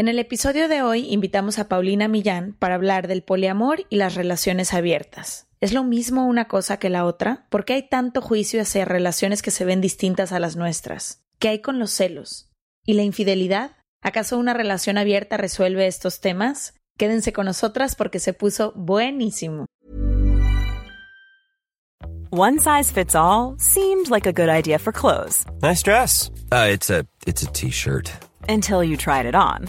En el episodio de hoy invitamos a Paulina Millán para hablar del poliamor y las relaciones abiertas. ¿Es lo mismo una cosa que la otra? ¿Por qué hay tanto juicio hacia relaciones que se ven distintas a las nuestras? ¿Qué hay con los celos? ¿Y la infidelidad? ¿Acaso una relación abierta resuelve estos temas? Quédense con nosotras porque se puso buenísimo. One size fits all seemed like a good idea for clothes. Nice dress. Uh, it's a it's a t-shirt. Until you tried it on.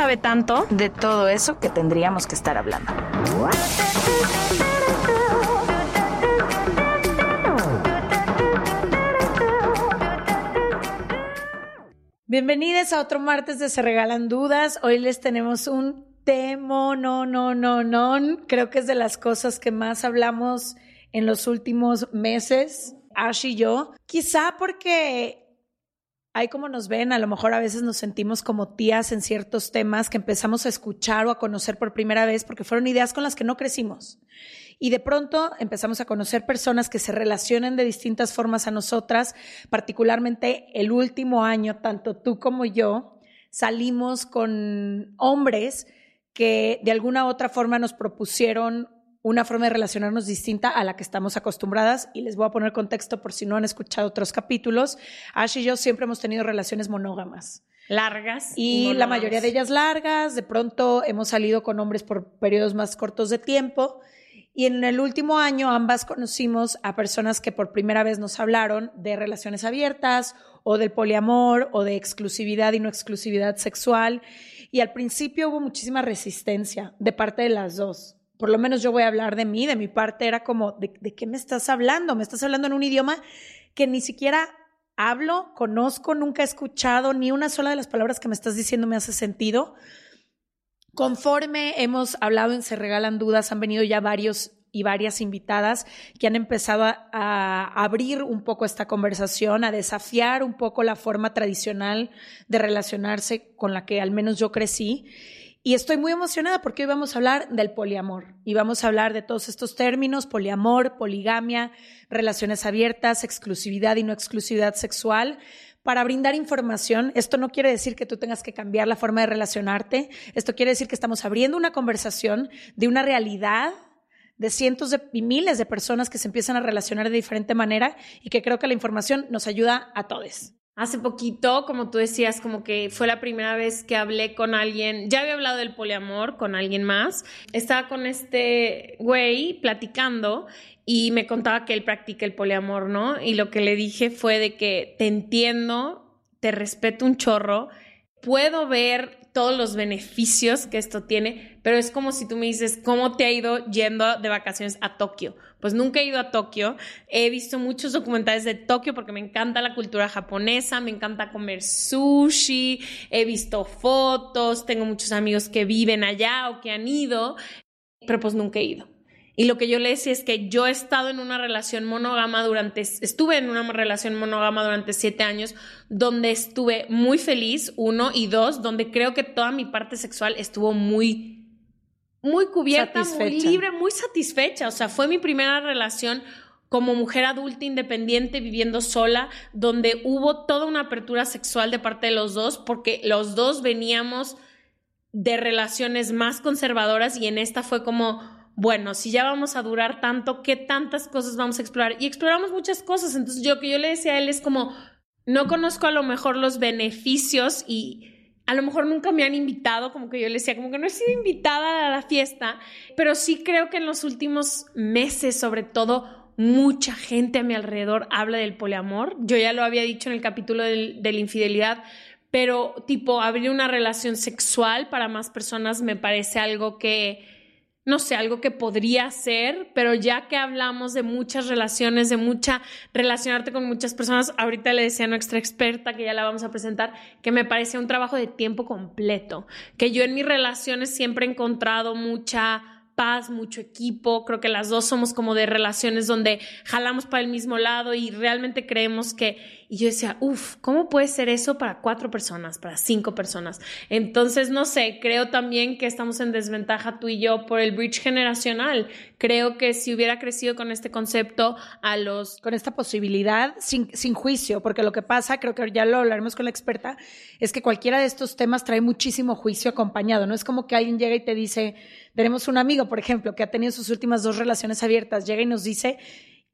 sabe tanto. de todo eso que tendríamos que estar hablando. Bienvenidos a otro martes de Se Regalan Dudas. Hoy les tenemos un temo, no, no, no, no. Creo que es de las cosas que más hablamos en los últimos meses, Ash y yo. Quizá porque Ahí como nos ven, a lo mejor a veces nos sentimos como tías en ciertos temas que empezamos a escuchar o a conocer por primera vez porque fueron ideas con las que no crecimos. Y de pronto empezamos a conocer personas que se relacionan de distintas formas a nosotras, particularmente el último año, tanto tú como yo, salimos con hombres que de alguna u otra forma nos propusieron una forma de relacionarnos distinta a la que estamos acostumbradas. Y les voy a poner contexto por si no han escuchado otros capítulos. Ash y yo siempre hemos tenido relaciones monógamas. Largas. Y la mayoría de ellas largas. De pronto hemos salido con hombres por periodos más cortos de tiempo. Y en el último año ambas conocimos a personas que por primera vez nos hablaron de relaciones abiertas o del poliamor o de exclusividad y no exclusividad sexual. Y al principio hubo muchísima resistencia de parte de las dos. Por lo menos yo voy a hablar de mí, de mi parte era como, ¿de, qué me estás hablando? Me estás hablando en un idioma que ni siquiera hablo, conozco, nunca he escuchado, ni una sola de las palabras que me estás diciendo me hace sentido. Conforme hemos hablado en Se Regalan Dudas, han venido ya varios y varias invitadas que han empezado a, a, abrir un poco esta conversación, a desafiar un poco la forma tradicional de relacionarse con la que al menos yo crecí. Y estoy muy emocionada porque hoy vamos a hablar del poliamor y vamos a hablar de todos estos términos, poliamor, poligamia, relaciones abiertas, exclusividad y no exclusividad sexual, para brindar información. Esto no quiere decir que tú tengas que cambiar la forma de relacionarte, esto quiere decir que estamos abriendo una conversación de una realidad de cientos de, y miles de personas que se empiezan a relacionar de diferente manera y que creo que la información nos ayuda a todos. Hace poquito, como tú decías, como que fue la primera vez que hablé con alguien, ya había hablado del poliamor con alguien más, estaba con este güey platicando y me contaba que él practica el poliamor, ¿no? Y lo que le dije fue de que te entiendo, te respeto un chorro, puedo ver todos los beneficios que esto tiene, pero es como si tú me dices, ¿cómo te ha ido yendo de vacaciones a Tokio? Pues nunca he ido a Tokio, he visto muchos documentales de Tokio porque me encanta la cultura japonesa, me encanta comer sushi, he visto fotos, tengo muchos amigos que viven allá o que han ido, pero pues nunca he ido. Y lo que yo le decía es que yo he estado en una relación monógama durante, estuve en una relación monógama durante siete años, donde estuve muy feliz, uno, y dos, donde creo que toda mi parte sexual estuvo muy, muy cubierta, muy libre, muy satisfecha. O sea, fue mi primera relación como mujer adulta independiente viviendo sola, donde hubo toda una apertura sexual de parte de los dos, porque los dos veníamos de relaciones más conservadoras y en esta fue como bueno, si ya vamos a durar tanto, ¿qué tantas cosas vamos a explorar? Y exploramos muchas cosas. Entonces, yo que yo le decía a él es como, no conozco a lo mejor los beneficios y a lo mejor nunca me han invitado, como que yo le decía, como que no he sido invitada a la fiesta, pero sí creo que en los últimos meses, sobre todo, mucha gente a mi alrededor habla del poliamor. Yo ya lo había dicho en el capítulo de la infidelidad, pero tipo, abrir una relación sexual para más personas me parece algo que no sé, algo que podría ser, pero ya que hablamos de muchas relaciones, de mucha relacionarte con muchas personas, ahorita le decía a nuestra experta que ya la vamos a presentar, que me parecía un trabajo de tiempo completo, que yo en mis relaciones siempre he encontrado mucha paz, mucho equipo, creo que las dos somos como de relaciones donde jalamos para el mismo lado y realmente creemos que y yo decía, uff, ¿cómo puede ser eso para cuatro personas, para cinco personas? Entonces, no sé, creo también que estamos en desventaja tú y yo por el bridge generacional. Creo que si hubiera crecido con este concepto a los... Con esta posibilidad, sin, sin juicio, porque lo que pasa, creo que ya lo hablaremos con la experta, es que cualquiera de estos temas trae muchísimo juicio acompañado. No es como que alguien llega y te dice, tenemos un amigo, por ejemplo, que ha tenido sus últimas dos relaciones abiertas, llega y nos dice,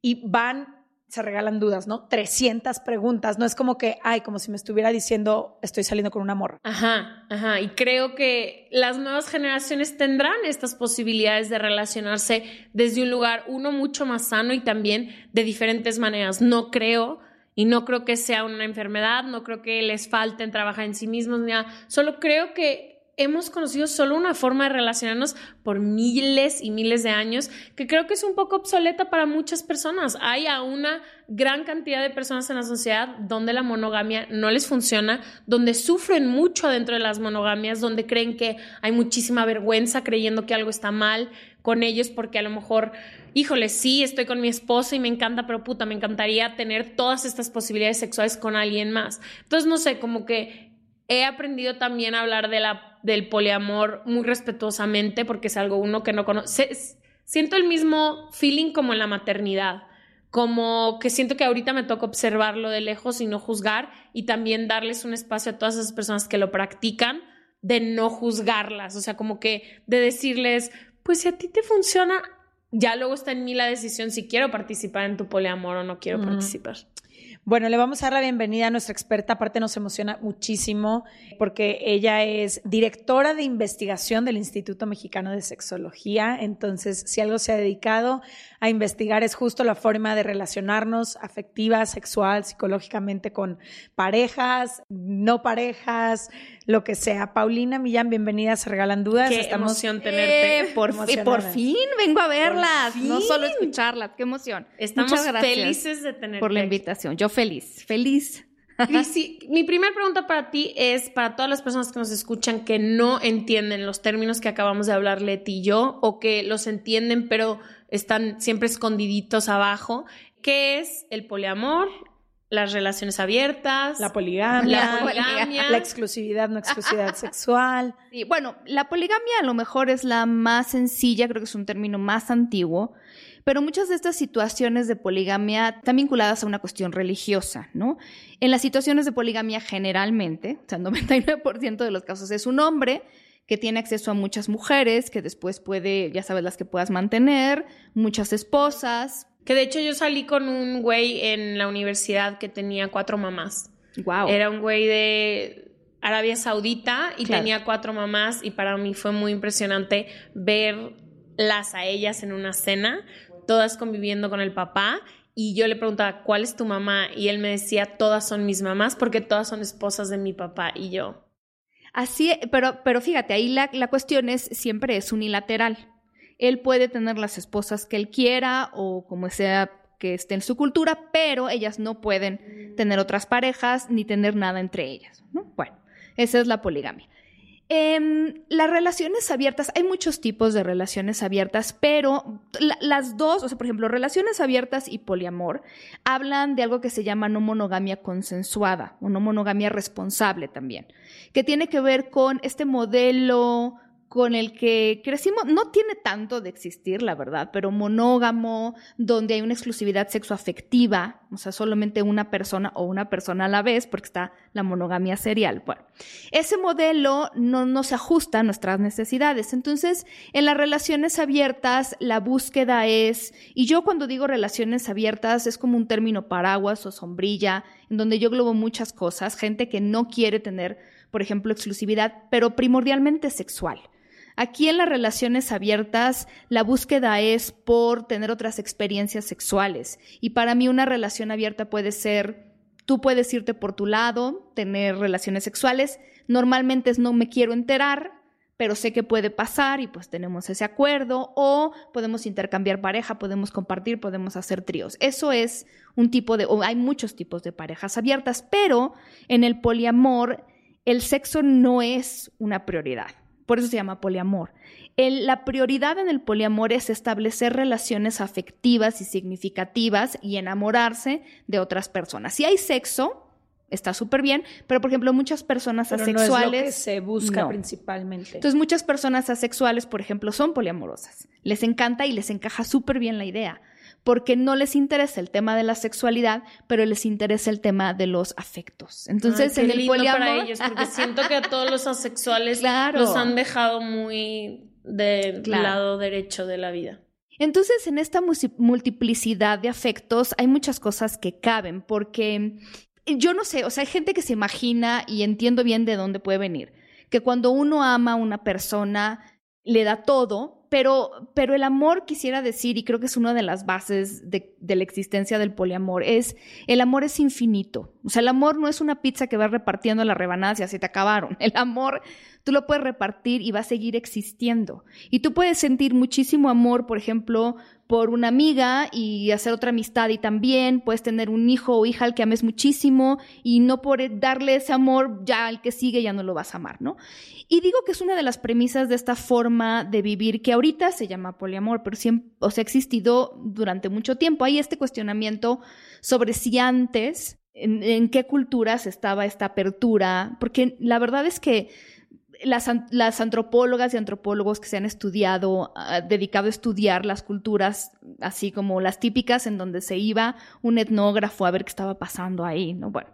y van se regalan dudas, ¿no? 300 preguntas, no es como que, ay, como si me estuviera diciendo, estoy saliendo con una morra. Ajá, ajá, y creo que las nuevas generaciones tendrán estas posibilidades de relacionarse desde un lugar, uno, mucho más sano y también de diferentes maneras. No creo, y no creo que sea una enfermedad, no creo que les falten trabajar en sí mismos, ni nada, solo creo que hemos conocido solo una forma de relacionarnos por miles y miles de años que creo que es un poco obsoleta para muchas personas. Hay a una gran cantidad de personas en la sociedad donde la monogamia no les funciona, donde sufren mucho dentro de las monogamias, donde creen que hay muchísima vergüenza creyendo que algo está mal con ellos porque a lo mejor, híjole, sí, estoy con mi esposa y me encanta, pero puta, me encantaría tener todas estas posibilidades sexuales con alguien más. Entonces, no sé, como que he aprendido también a hablar de la del poliamor muy respetuosamente porque es algo uno que no conoce. Siento el mismo feeling como en la maternidad, como que siento que ahorita me toca observarlo de lejos y no juzgar y también darles un espacio a todas esas personas que lo practican de no juzgarlas, o sea, como que de decirles, pues si a ti te funciona, ya luego está en mí la decisión si quiero participar en tu poliamor o no quiero participar. Bueno, le vamos a dar la bienvenida a nuestra experta. Aparte nos emociona muchísimo porque ella es directora de investigación del Instituto Mexicano de Sexología. Entonces, si algo se ha dedicado a investigar es justo la forma de relacionarnos afectiva, sexual, psicológicamente con parejas, no parejas, lo que sea. Paulina Millán, bienvenida Se Regalan Dudas. Qué emoción tenerte. Eh, por, por, fin vengo a verlas, no solo escucharlas. Qué emoción. Estamos felices de tenerte. Por la invitación. Yo feliz, feliz. mi primera pregunta para ti es para todas las personas que nos escuchan que no entienden los términos que acabamos de hablar Leti y yo, o que los entienden pero están siempre escondiditos abajo. ¿Qué es el poliamor? Las relaciones abiertas, la poligamia, la, exclusividad, no exclusividad sexual. Sí, bueno, la poligamia a lo mejor es la más sencilla, creo que es un término más antiguo, pero muchas de estas situaciones de poligamia están vinculadas a una cuestión religiosa, ¿no? En las situaciones de poligamia generalmente, o sea, el 99% de los casos es un hombre que tiene acceso a muchas mujeres, que después puede, ya sabes, las que puedas mantener, muchas esposas. Que de hecho yo salí con un güey en la universidad que tenía cuatro mamás. Wow. Era un güey de Arabia Saudita y tenía cuatro mamás y para mí fue muy impresionante verlas a ellas en una cena, todas conviviendo con el papá y yo le preguntaba, ¿cuál es tu mamá? Y él me decía, todas son mis mamás porque todas son esposas de mi papá y yo. Así, pero, pero fíjate, ahí la, la cuestión es, siempre es unilateral. Él puede tener las esposas que él quiera o como sea que esté en su cultura, pero ellas no pueden tener otras parejas ni tener nada entre ellas. ¿no? Bueno, esa es la poligamia. Em, las relaciones abiertas, hay muchos tipos de relaciones abiertas, pero las dos, o sea, por ejemplo, relaciones abiertas y poliamor, hablan de algo que se llama no monogamia consensuada o no monogamia responsable también, que tiene que ver con este modelo con el que crecimos, no tiene tanto de existir, la verdad, pero monógamo, donde hay una exclusividad sexoafectiva, o sea, solamente una persona o una persona a la vez, porque está la monogamia serial. Bueno, ese modelo no nos ajusta a nuestras necesidades. Entonces, en las relaciones abiertas, la búsqueda es, y yo cuando digo relaciones abiertas, es como un término paraguas o sombrilla, en donde yo globo muchas cosas, gente que no quiere tener, por ejemplo, exclusividad, pero primordialmente sexual. Aquí en las relaciones abiertas, la búsqueda es por tener otras experiencias sexuales. Y para mí una relación abierta puede ser, tú puedes irte por tu lado, tener relaciones sexuales. Normalmente es no me quiero enterar, pero sé que puede pasar y pues tenemos ese acuerdo o podemos intercambiar pareja, podemos compartir, podemos hacer tríos. Eso es un tipo de, o hay muchos tipos de parejas abiertas, pero en el poliamor el sexo no es una prioridad. Por eso se llama poliamor. la prioridad en el poliamor es establecer relaciones afectivas y significativas y enamorarse de otras personas. Si hay sexo, está súper bien, pero por ejemplo muchas personas asexuales... No es lo que se busca principalmente. Entonces muchas personas asexuales, por ejemplo, son poliamorosas. Les encanta y les encaja súper bien la idea porque no les interesa el tema de la sexualidad, pero les interesa el tema de los afectos. Entonces, en el poliamor... para ellos, porque siento que a todos los asexuales los han dejado muy del lado derecho de la vida. Entonces, en esta multiplicidad de afectos hay muchas cosas que caben, porque yo no sé, o sea, hay gente que se imagina y entiendo bien de dónde puede venir, que cuando uno ama a una persona, le da todo, pero, pero el amor quisiera decir, y creo que es una de las bases de, la existencia del poliamor, es el amor es infinito. O sea, el amor no es una pizza que vas repartiendo las rebanadas y así te acabaron. El amor tú lo puedes repartir y va a seguir existiendo. Y tú puedes sentir muchísimo amor, por ejemplo, por una amiga y hacer otra amistad y también puedes tener un hijo o hija al que ames muchísimo y no por darle ese amor ya al que sigue ya no lo vas a amar, ¿no? Y digo que es una de las premisas de esta forma de vivir que ahorita se llama poliamor, pero siempre, o sea, ha existido durante mucho tiempo. Hay este cuestionamiento sobre si antes, en, en qué culturas estaba esta apertura, porque la verdad es que las, antropólogas y antropólogos que se han estudiado, ah, dedicado a estudiar las culturas, así como las típicas en donde se iba un etnógrafo a ver qué estaba pasando ahí, ¿no? Bueno,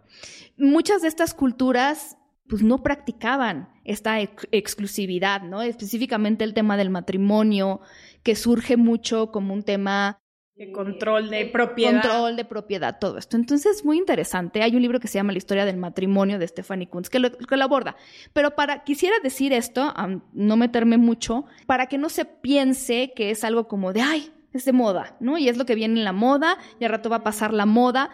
muchas de estas culturas pues no practicaban esta exclusividad, ¿no? Específicamente el tema del matrimonio, que surge mucho como un tema de control de propiedad. Control de propiedad, todo esto. Entonces, es muy interesante. Hay un libro que se llama La historia del matrimonio de Stephanie Kunz que lo, que lo aborda. Pero para, quisiera decir esto, no meterme mucho, para que no se piense que es algo como de, ay, es de moda, ¿no? Y es lo que viene en la moda, y al rato va a pasar la moda.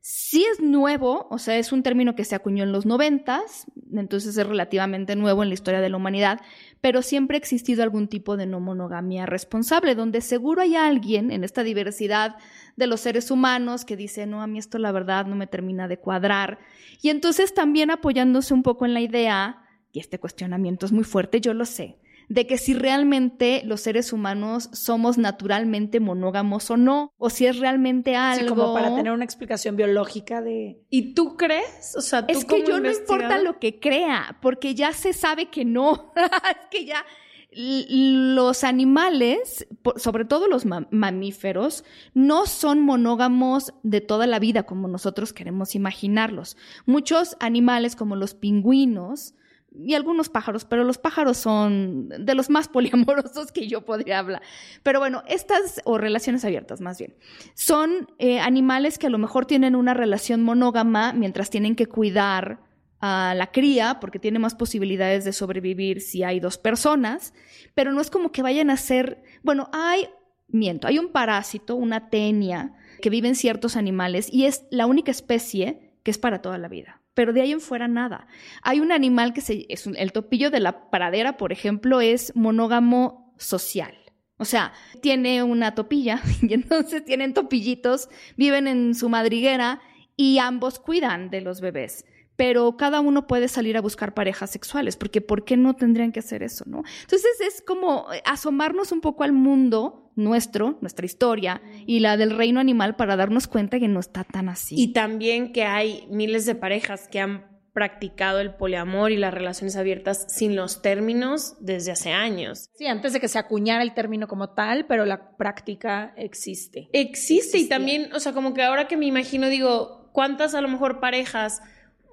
Sí es nuevo, o sea, es un término que se acuñó en los noventas, entonces es relativamente nuevo en la historia de la humanidad, pero siempre ha existido algún tipo de no monogamia responsable, donde seguro hay alguien en esta diversidad de los seres humanos que dice, no, a mí esto la verdad no me termina de cuadrar. Y entonces también apoyándose un poco en la idea, y este cuestionamiento es muy fuerte, yo lo sé, de que si realmente los seres humanos somos naturalmente monógamos o no, o si es realmente algo. Sí, como para tener una explicación biológica de. ¿Y tú crees? O sea, ¿tú es que yo no importa lo que crea, porque ya se sabe que no. es que ya los animales, sobre todo los mamíferos, no son monógamos de toda la vida como nosotros queremos imaginarlos. Muchos animales como los pingüinos y algunos pájaros, pero los pájaros son de los más poliamorosos que yo podría hablar. Pero bueno, estas, o relaciones abiertas más bien, son eh, animales que a lo mejor tienen una relación monógama mientras tienen que cuidar a la cría, porque tiene más posibilidades de sobrevivir si hay dos personas, pero no es como que vayan a ser, bueno, hay, miento, hay un parásito, una tenia, que vive en ciertos animales y es la única especie que es para toda la vida pero de ahí en fuera nada. Hay un animal que se, es el topillo de la pradera, por ejemplo, es monógamo social. O sea, tiene una topilla y entonces tienen topillitos, viven en su madriguera y ambos cuidan de los bebés pero cada uno puede salir a buscar parejas sexuales, porque ¿por qué no tendrían que hacer eso, no? Entonces es como asomarnos un poco al mundo nuestro, nuestra historia y la del reino animal para darnos cuenta que no está tan así. Y también que hay miles de parejas que han practicado el poliamor y las relaciones abiertas sin los términos desde hace años. Sí, antes de que se acuñara el término como tal, pero la práctica existe. Existe y también, o sea, como que ahora que me imagino, digo, ¿cuántas a lo mejor parejas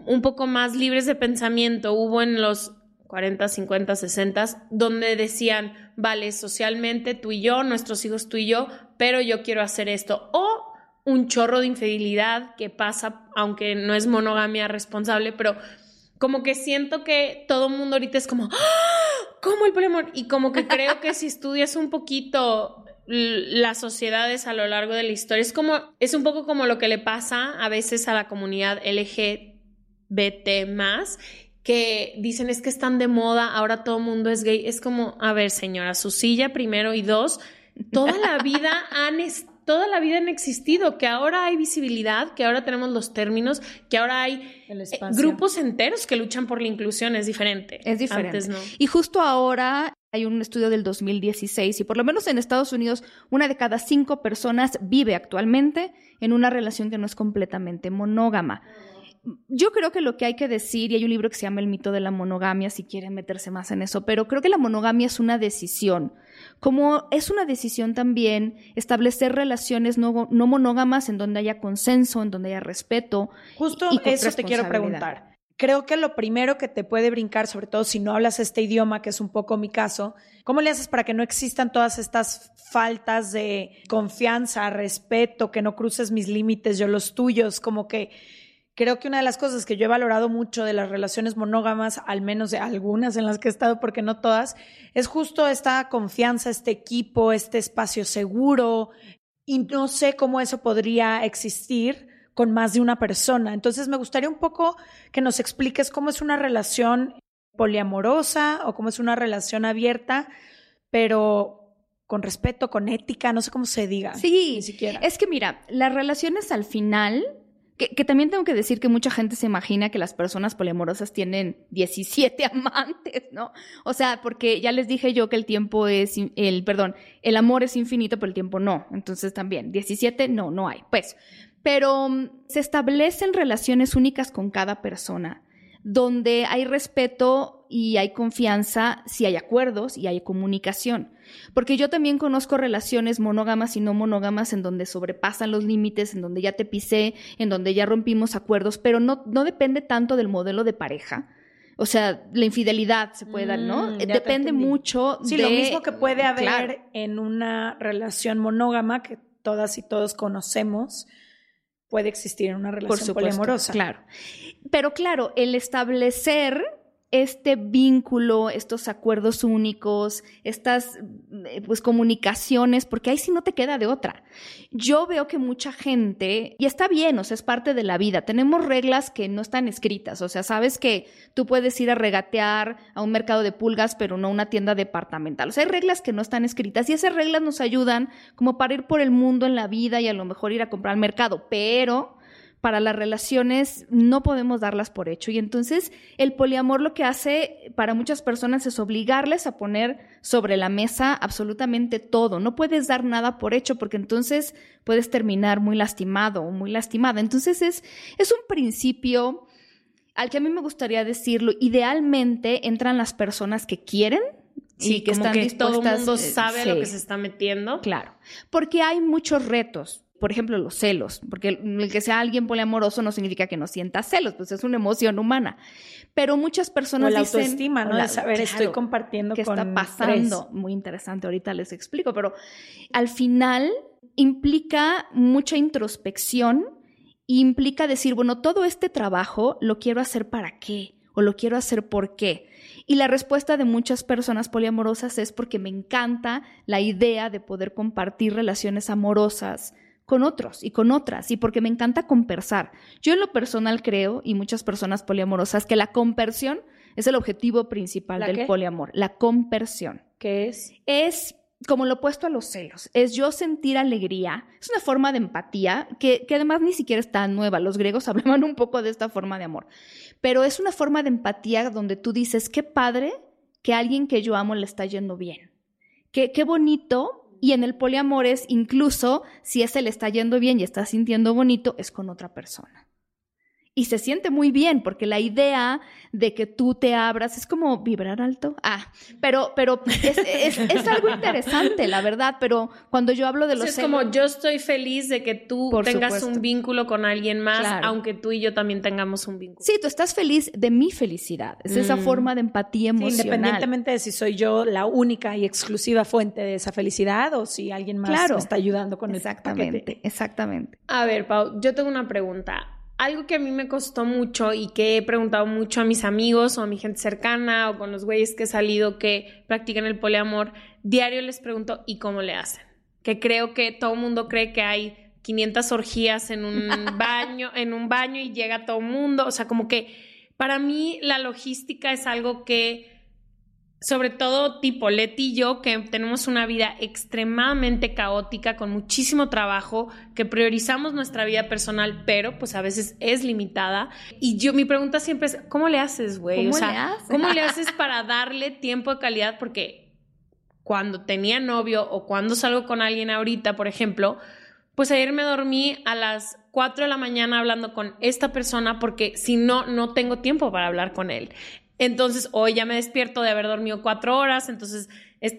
un poco más libres de pensamiento hubo en los 40, 50, 60, donde decían, vale, socialmente tú y yo, nuestros hijos tú y yo, pero yo quiero hacer esto? O un chorro de infidelidad que pasa, aunque no es monogamia responsable, pero como que siento que todo el mundo ahorita es como, ¡Ah! ¿cómo el poliamor? Y como que creo que si estudias un poquito las sociedades a lo largo de la historia, es como, es un poco como lo que le pasa a veces a la comunidad LGBT más, que dicen es que están de moda, ahora todo el mundo es gay. Es como, a ver, señora, su silla primero y dos, toda la vida han toda la vida han existido, que ahora hay visibilidad, que ahora tenemos los términos, que ahora hay eh, grupos enteros que luchan por la inclusión, es diferente. Es diferente. Y justo ahora hay un estudio del 2016 y por lo menos en Estados Unidos una de cada cinco personas vive actualmente en una relación que no es completamente monógama yo creo que lo que hay que decir, y hay un libro que se llama El mito de la monogamia, si quieren meterse más en eso, pero creo que la monogamia es una decisión. Como es una decisión también establecer relaciones no, monógamas en donde haya consenso, en donde haya respeto. Justo eso te quiero preguntar. Creo que lo primero que te puede brincar, sobre todo si no hablas este idioma, que es un poco mi caso, ¿cómo le haces para que no existan todas estas faltas de confianza, respeto, que no cruces mis límites, yo los tuyos, como que creo que una de las cosas que yo he valorado mucho de las relaciones monógamas, al menos de algunas en las que he estado, porque no todas, es justo esta confianza, este equipo, este espacio seguro. Y no sé cómo eso podría existir con más de una persona. Entonces me gustaría un poco que nos expliques cómo es una relación poliamorosa o cómo es una relación abierta, pero con respeto, con ética, no sé cómo se diga. Sí, ni siquiera. Es que mira, las relaciones al final que, también tengo que decir que mucha gente se imagina que las personas poliamorosas tienen 17 amantes, ¿no? O sea, porque ya les dije yo que el tiempo es, el, perdón, el amor es infinito, pero el tiempo no. Entonces también, 17 no, no hay. Pues, pero mm, se establecen relaciones únicas con cada persona donde hay respeto y hay confianza si hay acuerdos y hay comunicación. Porque yo también conozco relaciones monógamas y no monógamas en donde sobrepasan los límites, en donde ya te pisé, en donde ya rompimos acuerdos, pero no, no depende tanto del modelo de pareja. O sea, la infidelidad se puede dar, ¿no? Mm, depende mucho sí, lo mismo que puede haber en una relación monógama que todas y todos conocemos, puede existir en una relación poliamorosa. Claro. Pero claro, el establecer este vínculo, estos acuerdos únicos, estas eh, pues comunicaciones, porque ahí sí no te queda de otra. Yo veo que mucha gente, y está bien, o sea, es parte de la vida, tenemos reglas que no están escritas, o sea, sabes que tú puedes ir a regatear a un mercado de pulgas, pero no a una tienda departamental. O sea, hay reglas que no están escritas y esas reglas nos ayudan como para ir por el mundo en la vida y a lo mejor ir a comprar al mercado, pero para las relaciones no podemos darlas por hecho. Y entonces el poliamor lo que hace para muchas personas es obligarles a poner sobre la mesa absolutamente todo. No puedes dar nada por hecho porque entonces puedes terminar muy lastimado o muy lastimada. Entonces es, es un principio al que a mí me gustaría decirlo. Idealmente entran las personas que quieren, Sí, que están que todo el mundo sabe lo que se está metiendo. Claro, porque hay muchos retos por ejemplo, los celos, porque el que sea alguien poliamoroso no significa que no sienta celos, pues es una emoción humana. Pero muchas personas o la dicen, autoestima, ¿no? de saber, estoy compartiendo qué está pasando. Muy interesante, ahorita les explico, pero al final implica mucha introspección, implica decir, bueno, todo este trabajo lo quiero hacer para qué o lo quiero hacer por qué. Y la respuesta de muchas personas poliamorosas es porque me encanta la idea de poder compartir relaciones amorosas con otros y con otras, y porque me encanta conversar. Yo en lo personal creo, y muchas personas poliamorosas, que la conversión es el objetivo principal del poliamor, la conversión. ¿Qué es? Es como lo opuesto a los celos, es yo sentir alegría. Es una forma de empatía que, que, además ni siquiera es tan nueva. Los griegos hablaban un poco de esta forma de amor. Pero es una forma de empatía donde tú dices, qué padre que a alguien que yo amo le está yendo bien. Qué, qué bonito. Y en el poliamor es incluso si ese le está yendo bien y está sintiendo bonito, es con otra persona y se siente muy bien porque la idea de que tú te abras es como vibrar alto. Ah, pero, pero es, es, algo interesante, la verdad, pero cuando yo hablo de los... es como yo estoy feliz de que tú tengas un vínculo con alguien más, aunque tú y yo también tengamos un vínculo. Sí, tú estás feliz de mi felicidad. Es esa mm. forma de empatía emocional. independientemente de si soy yo la única y exclusiva fuente de esa felicidad o si alguien más me está ayudando con exactamente, Exactamente. A ver, Pau, yo tengo una pregunta algo que a mí me costó mucho y que he preguntado mucho a mis amigos o a mi gente cercana o con los güeyes que he salido que practican el poliamor, diario les pregunto, ¿y cómo le hacen? Que creo que todo el mundo cree que hay 500 orgías en un baño, en un baño y llega todo el mundo, o sea, como que para mí la logística es algo que sobre todo tipo Leti y yo, que tenemos una vida extremadamente caótica, con muchísimo trabajo, que priorizamos nuestra vida personal, pero pues a veces es limitada. Y yo, mi pregunta siempre es, ¿cómo le haces, güey? ¿Cómo o sea, le haces? ¿cómo le haces para darle tiempo de calidad? Porque cuando tenía novio o cuando salgo con alguien ahorita, por ejemplo, pues ayer me dormí a las 4 de la mañana hablando con esta persona porque si no, no tengo tiempo para hablar con él. Entonces, hoy ya me despierto de haber dormido cuatro horas, entonces, es,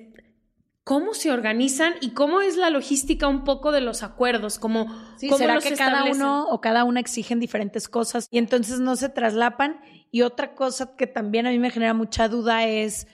¿cómo se organizan y cómo es la logística un poco de los acuerdos? Como, sí, ¿Será que cada uno o cada una exigen diferentes cosas y entonces no se traslapan? Y otra cosa que también a mí me genera mucha duda es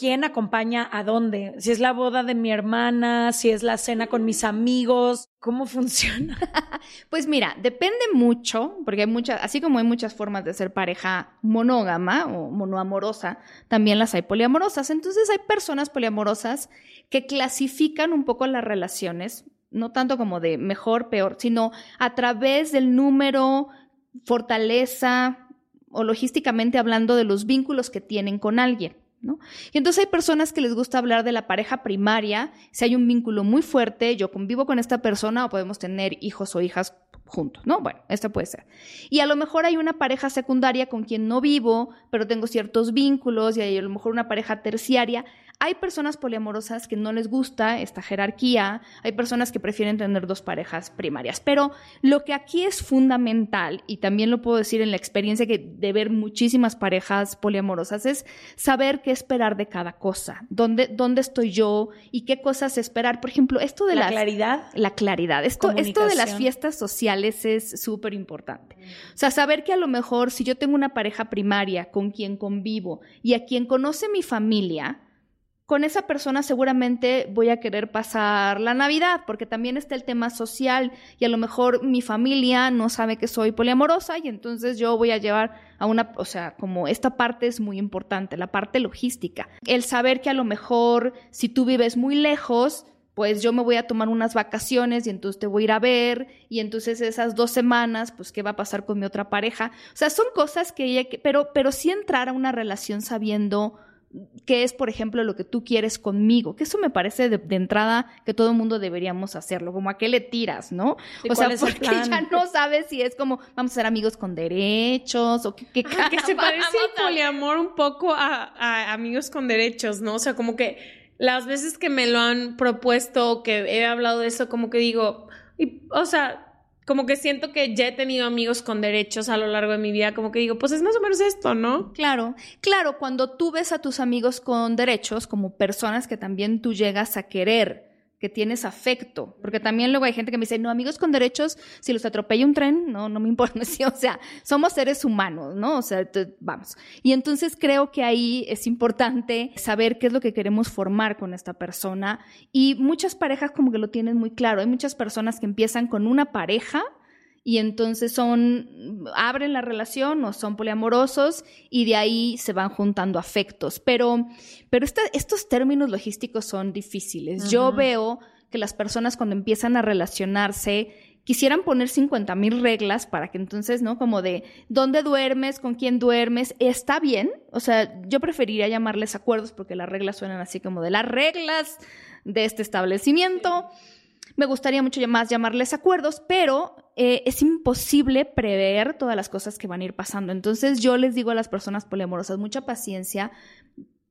quién acompaña a dónde, si es la boda de mi hermana, si es la cena con mis amigos, ¿cómo funciona? pues mira, depende mucho, porque hay muchas, así como hay muchas formas de ser pareja monógama o monoamorosa, también las hay poliamorosas. Entonces hay personas poliamorosas que clasifican un poco las relaciones, no tanto como de mejor, peor, sino a través del número, fortaleza o logísticamente hablando de los vínculos que tienen con alguien. Y entonces hay personas que les gusta hablar de la pareja primaria, si hay un vínculo muy fuerte, yo convivo con esta persona o podemos tener hijos o hijas juntos, ¿no? Bueno, esto puede ser. Y a lo mejor hay una pareja secundaria con quien no vivo, pero tengo ciertos vínculos y hay a lo mejor una pareja terciaria. Hay personas poliamorosas que no les gusta esta jerarquía, hay personas que prefieren tener dos parejas primarias, pero lo que aquí es fundamental, y también lo puedo decir en la experiencia que de ver muchísimas parejas poliamorosas, es saber qué esperar de cada cosa, dónde, dónde estoy yo y qué cosas esperar. Por ejemplo, esto de la claridad. La claridad. Esto, esto de las fiestas sociales es súper importante. O sea, saber que a lo mejor si yo tengo una pareja primaria con quien convivo y a quien conoce mi familia, con esa persona seguramente voy a querer pasar la Navidad, porque también está el tema social y a lo mejor mi familia no sabe que soy poliamorosa y entonces yo voy a llevar a una, o sea, como esta parte es muy importante, la parte logística. El saber que a lo mejor si tú vives muy lejos, pues yo me voy a tomar unas vacaciones y entonces te voy a ir a ver y entonces esas dos semanas, pues qué va a pasar con mi otra pareja. O sea, son cosas que pero, pero sí entrar a una relación sabiendo qué es, por ejemplo, lo que tú quieres conmigo, que eso me parece de, entrada que todo el mundo deberíamos hacerlo, como a qué le tiras, ¿no? O sea, porque ya no sabes si es como vamos a ser amigos con derechos o qué, qué Que se parece el poliamor un poco a, amigos con derechos, ¿no? O sea, como que las veces que me lo han propuesto, que he hablado de eso, como que digo, y, o sea, como que siento que ya he tenido amigos con derechos a lo largo de mi vida, como que digo, pues es más o menos esto, ¿no? Claro, claro, cuando tú ves a tus amigos con derechos como personas que también tú llegas a querer, que tienes afecto, porque también luego hay gente que me dice, no, amigos con derechos, si los atropella un tren, no, no me importa, sí, o sea, somos seres humanos, ¿no? O sea, vamos. Y entonces creo que ahí es importante saber qué es lo que queremos formar con esta persona y muchas parejas como que lo tienen muy claro, hay muchas personas que empiezan con una pareja y entonces son, abren la relación o son poliamorosos y de ahí se van juntando afectos. Pero, pero estos términos logísticos son difíciles. Yo veo que las personas cuando empiezan a relacionarse quisieran poner 50 mil reglas para que entonces, ¿no? Como de dónde duermes, con quién duermes, está bien. O sea, yo preferiría llamarles acuerdos porque las reglas suenan así como de las reglas de este establecimiento. Me gustaría mucho más llamarles acuerdos, pero eh, es imposible prever todas las cosas que van a ir pasando. Entonces yo les digo a las personas poliamorosas, mucha paciencia,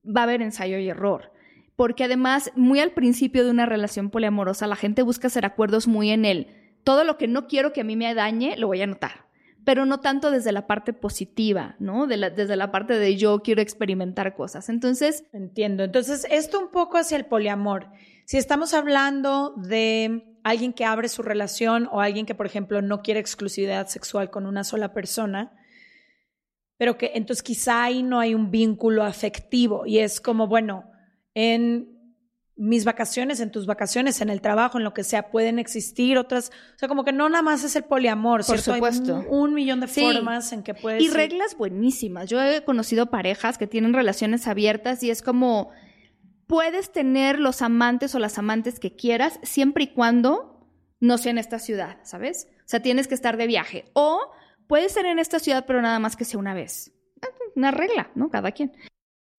va a haber ensayo y error porque además, muy al principio de una relación poliamorosa, la gente busca hacer acuerdos muy en él. Todo lo que no quiero que a mí me dañe, lo voy a notar. Pero no tanto desde la parte positiva, ¿no? desde la parte de yo quiero experimentar cosas. Entonces. Entiendo. Entonces, esto un poco hacia el poliamor. Si estamos hablando de alguien que abre su relación o alguien que, por ejemplo, no quiere exclusividad sexual con una sola persona, pero que entonces quizá ahí no hay un vínculo afectivo y es como, bueno, en mis vacaciones, en tus vacaciones, en el trabajo, en lo que sea, pueden existir otras, o sea, como que no nada más es el poliamor, Por supuesto. Hay un, millón de formas en que puedes... Y reglas buenísimas. Yo he conocido parejas que tienen relaciones abiertas y es como, puedes tener los amantes o las amantes que quieras siempre y cuando no sea en esta ciudad, ¿sabes? O sea, tienes que estar de viaje. O puedes ser en esta ciudad, pero nada más que sea una vez. Una regla, ¿no? Cada quien.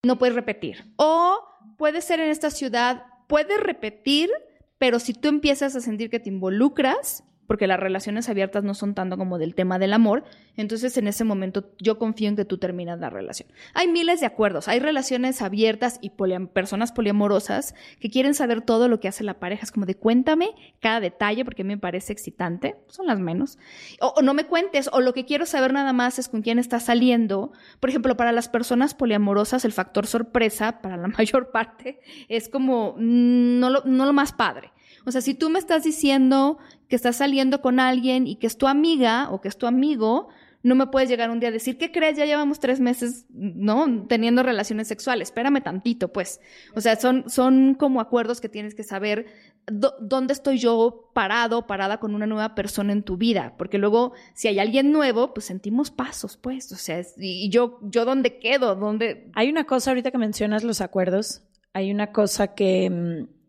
No puedes repetir. O puede ser en esta ciudad, puede repetir, pero si tú empiezas a sentir que te involucras, porque las relaciones abiertas no son tanto como del tema del amor, entonces en ese momento yo confío en que tú terminas la relación. Hay miles de acuerdos, hay relaciones abiertas y personas poliamorosas que quieren saber todo lo que hace la pareja, es como de cuéntame cada detalle porque me parece excitante, son las menos, o, no me cuentes, o lo que quiero saber nada más es con quién estás saliendo. Por ejemplo, para las personas poliamorosas el factor sorpresa, para la mayor parte, es como mm, no lo más padre. O sea, si tú me estás diciendo que estás saliendo con alguien y que es tu amiga o que es tu amigo, no me puedes llegar un día a decir, ¿qué crees? Ya llevamos tres meses, ¿no? Teniendo relaciones sexuales. Espérame tantito, pues. O sea, son, son como acuerdos que tienes que saber dónde estoy yo parado, parada con una nueva persona en tu vida. Porque luego, si hay alguien nuevo, pues sentimos pasos, pues. O sea, y yo, yo dónde quedo, dónde... Hay una cosa ahorita que mencionas los acuerdos. Hay una cosa que mm,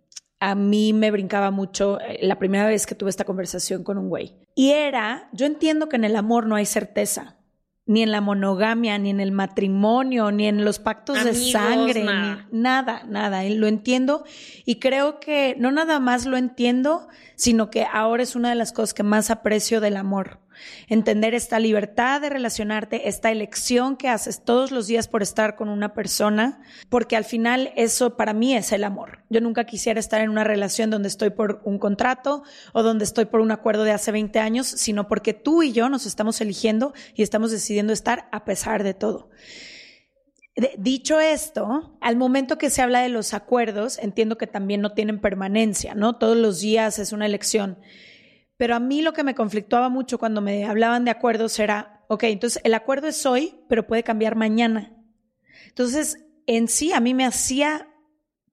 a mí me brincaba mucho eh, la primera vez que tuve esta conversación con un güey. Y era, yo entiendo que en el amor no hay certeza, ni en la monogamia, ni en el matrimonio, ni en los pactos de sangre. Ni nada, nada. Lo entiendo y creo que no nada más lo entiendo, sino que ahora es una de las cosas que más aprecio del amor entender esta libertad de relacionarte, esta elección que haces todos los días por estar con una persona, porque al final eso para mí es el amor. Yo nunca quisiera estar en una relación donde estoy por un contrato o donde estoy por un acuerdo de hace 20 años, sino porque tú y yo nos estamos eligiendo y estamos decidiendo estar a pesar de todo. Dicho esto, al momento que se habla de los acuerdos, entiendo que también no tienen permanencia, ¿no? Todos los días es una elección. Pero a mí lo que me conflictuaba mucho cuando me hablaban de acuerdos era, ok, entonces el acuerdo es hoy, pero puede cambiar mañana. Entonces, en sí, a mí me hacía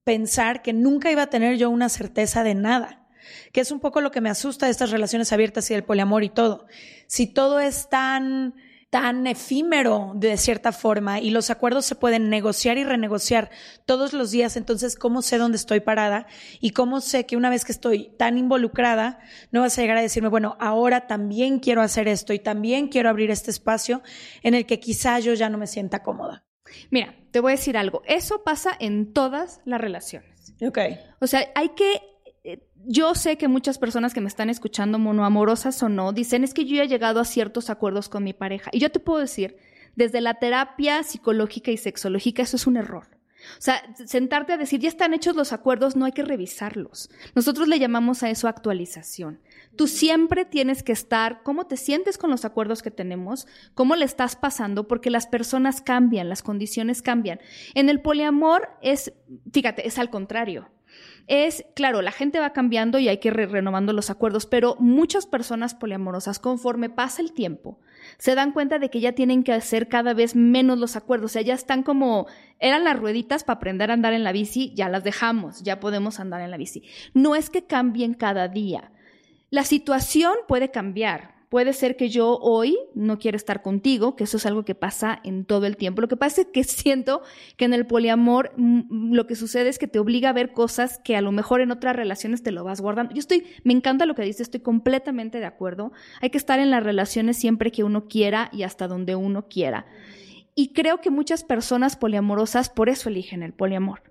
pensar que nunca iba a tener yo una certeza de nada, que es un poco lo que me asusta de estas relaciones abiertas y del poliamor y todo. Si todo es tan tan efímero de cierta forma y los acuerdos se pueden negociar y renegociar todos los días, entonces cómo sé dónde estoy parada y cómo sé que una vez que estoy tan involucrada, no vas a llegar a decirme, bueno, ahora también quiero hacer esto y también quiero abrir este espacio en el que quizá yo ya no me sienta cómoda. Mira, te voy a decir algo, eso pasa en todas las relaciones. Ok. O sea, hay que yo sé que muchas personas que me están escuchando, monoamorosas o no, dicen es que yo ya he llegado a ciertos acuerdos con mi pareja. Y yo te puedo decir, desde la terapia psicológica y sexológica, eso es un error. O sea, sentarte a decir, ya están hechos los acuerdos, no hay que revisarlos. Nosotros le llamamos a eso actualización. Tú siempre tienes que estar, cómo te sientes con los acuerdos que tenemos, cómo le estás pasando, porque las personas cambian, las condiciones cambian. En el poliamor es, fíjate, es al contrario es, claro, la gente va cambiando y hay que ir renovando los acuerdos, pero muchas personas poliamorosas, conforme pasa el tiempo, se dan cuenta de que ya tienen que hacer cada vez menos los acuerdos, o sea, ya están como, eran las rueditas para aprender a andar en la bici, ya las dejamos, ya podemos andar en la bici. No es que cambien cada día. La situación puede cambiar, Puede ser que yo hoy no quiera estar contigo, que eso es algo que pasa en todo el tiempo. Lo que pasa es que siento que en el poliamor mm, lo que sucede es que te obliga a ver cosas que a lo mejor en otras relaciones te lo vas guardando. Yo estoy, me encanta lo que dices, estoy completamente de acuerdo. Hay que estar en las relaciones siempre que uno quiera y hasta donde uno quiera. Y creo que muchas personas poliamorosas por eso eligen el poliamor.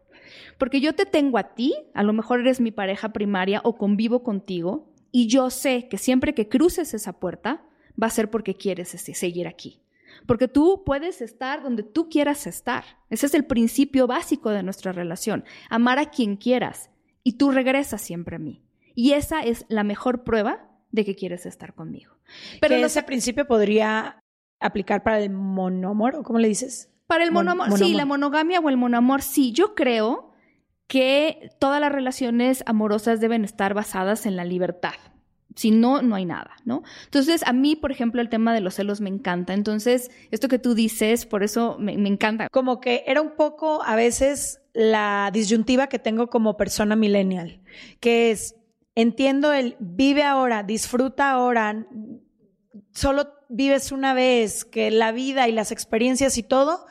Porque yo te tengo a ti, a lo mejor eres mi pareja primaria o convivo contigo, y yo sé que siempre que cruces esa puerta va a ser porque quieres seguir aquí. Porque tú puedes estar donde tú quieras estar. Ese es el principio básico de nuestra relación. Amar a quien quieras y tú regresas siempre a mí. Y esa es la mejor prueba de que quieres estar conmigo. Pero ese principio podría aplicar para el monomor, ¿o cómo le dices? Para el monomor, sí, la monogamia o el monoamor, sí. Yo creo que todas las relaciones amorosas deben estar basadas en la libertad. Si no, no hay nada, ¿no? Entonces, a mí, por ejemplo, el tema de los celos me encanta. Entonces, esto que tú dices, por eso me, encanta. Como que era un poco a veces la disyuntiva que tengo como persona millennial, que es, entiendo el vive ahora, disfruta ahora, solo vives una vez, que la vida y las experiencias y todo,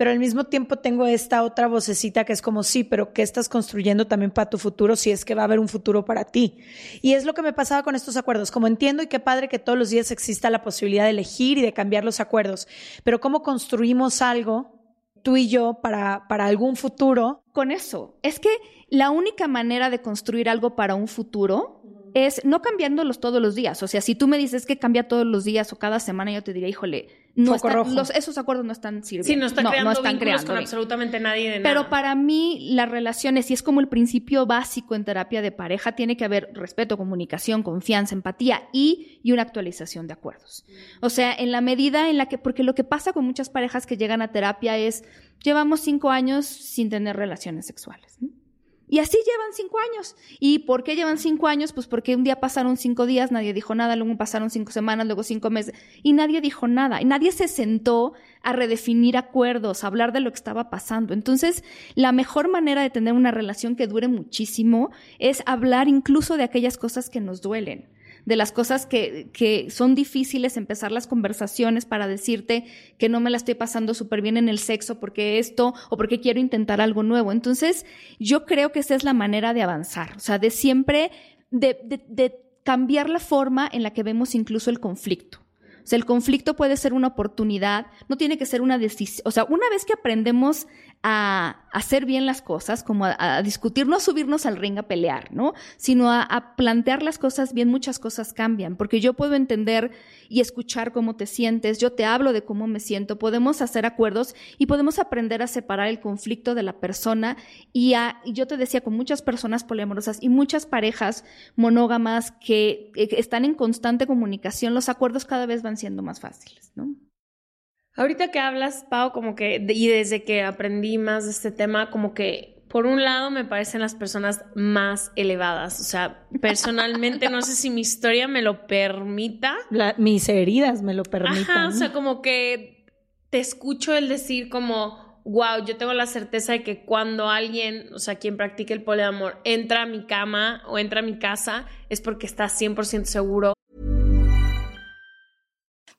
pero al mismo tiempo tengo esta otra vocecita que es como, sí, pero ¿qué estás construyendo también para tu futuro si es que va a haber un futuro para ti? Y es lo que me pasaba con estos acuerdos, como entiendo y qué padre que todos los días exista la posibilidad de elegir y de cambiar los acuerdos, pero ¿cómo construimos algo? tú y yo para, para algún futuro. Con eso, es que la única manera de construir algo para un futuro es no cambiándolos todos los días. O sea, si tú me dices que cambia todos los días o cada semana, yo te diría, híjole, no esos acuerdos no están sirviendo. Sí, no están creando están creando con absolutamente nadie de nada. Pero para mí, las relaciones, y es como el principio básico en terapia de pareja, tiene que haber respeto, comunicación, confianza, empatía y, y una actualización de acuerdos. O sea, en la medida en la que, porque lo que pasa con muchas parejas que llegan a terapia es, llevamos cinco años sin tener relaciones sexuales. ¿no? Y así llevan cinco años. ¿Y por qué llevan cinco años? Pues porque un día pasaron cinco días, nadie dijo nada, luego pasaron cinco semanas, luego cinco meses, y nadie dijo nada. Y nadie se sentó a redefinir acuerdos, a hablar de lo que estaba pasando. Entonces, la mejor manera de tener una relación que dure muchísimo es hablar incluso de aquellas cosas que nos duelen de las cosas que, que son difíciles, empezar las conversaciones para decirte que no me la estoy pasando súper bien en el sexo porque esto o porque quiero intentar algo nuevo. Entonces, yo creo que esa es la manera de avanzar, o sea, de siempre, de, de, de cambiar la forma en la que vemos incluso el conflicto. O sea, el conflicto puede ser una oportunidad, no tiene que ser una decisión. O sea, una vez que aprendemos a hacer bien las cosas, como a, discutir, no a subirnos al ring a pelear, ¿no? Sino a, plantear las cosas bien, muchas cosas cambian, porque yo puedo entender y escuchar cómo te sientes, yo te hablo de cómo me siento, podemos hacer acuerdos y podemos aprender a separar el conflicto de la persona y, y yo te decía, con muchas personas poliamorosas y muchas parejas monógamas que están en constante comunicación, los acuerdos cada vez van siendo más fáciles, ¿no? Ahorita que hablas, Pau, como que, y desde que aprendí más de este tema, como que por un lado me parecen las personas más elevadas. O sea, personalmente no sé si mi historia me lo permita. mis heridas me lo permitan. Ajá, o sea, como que te escucho el decir como, wow, yo tengo la certeza de que cuando alguien, o sea, quien practique el poliamor, entra a mi cama o entra a mi casa, es porque está 100% seguro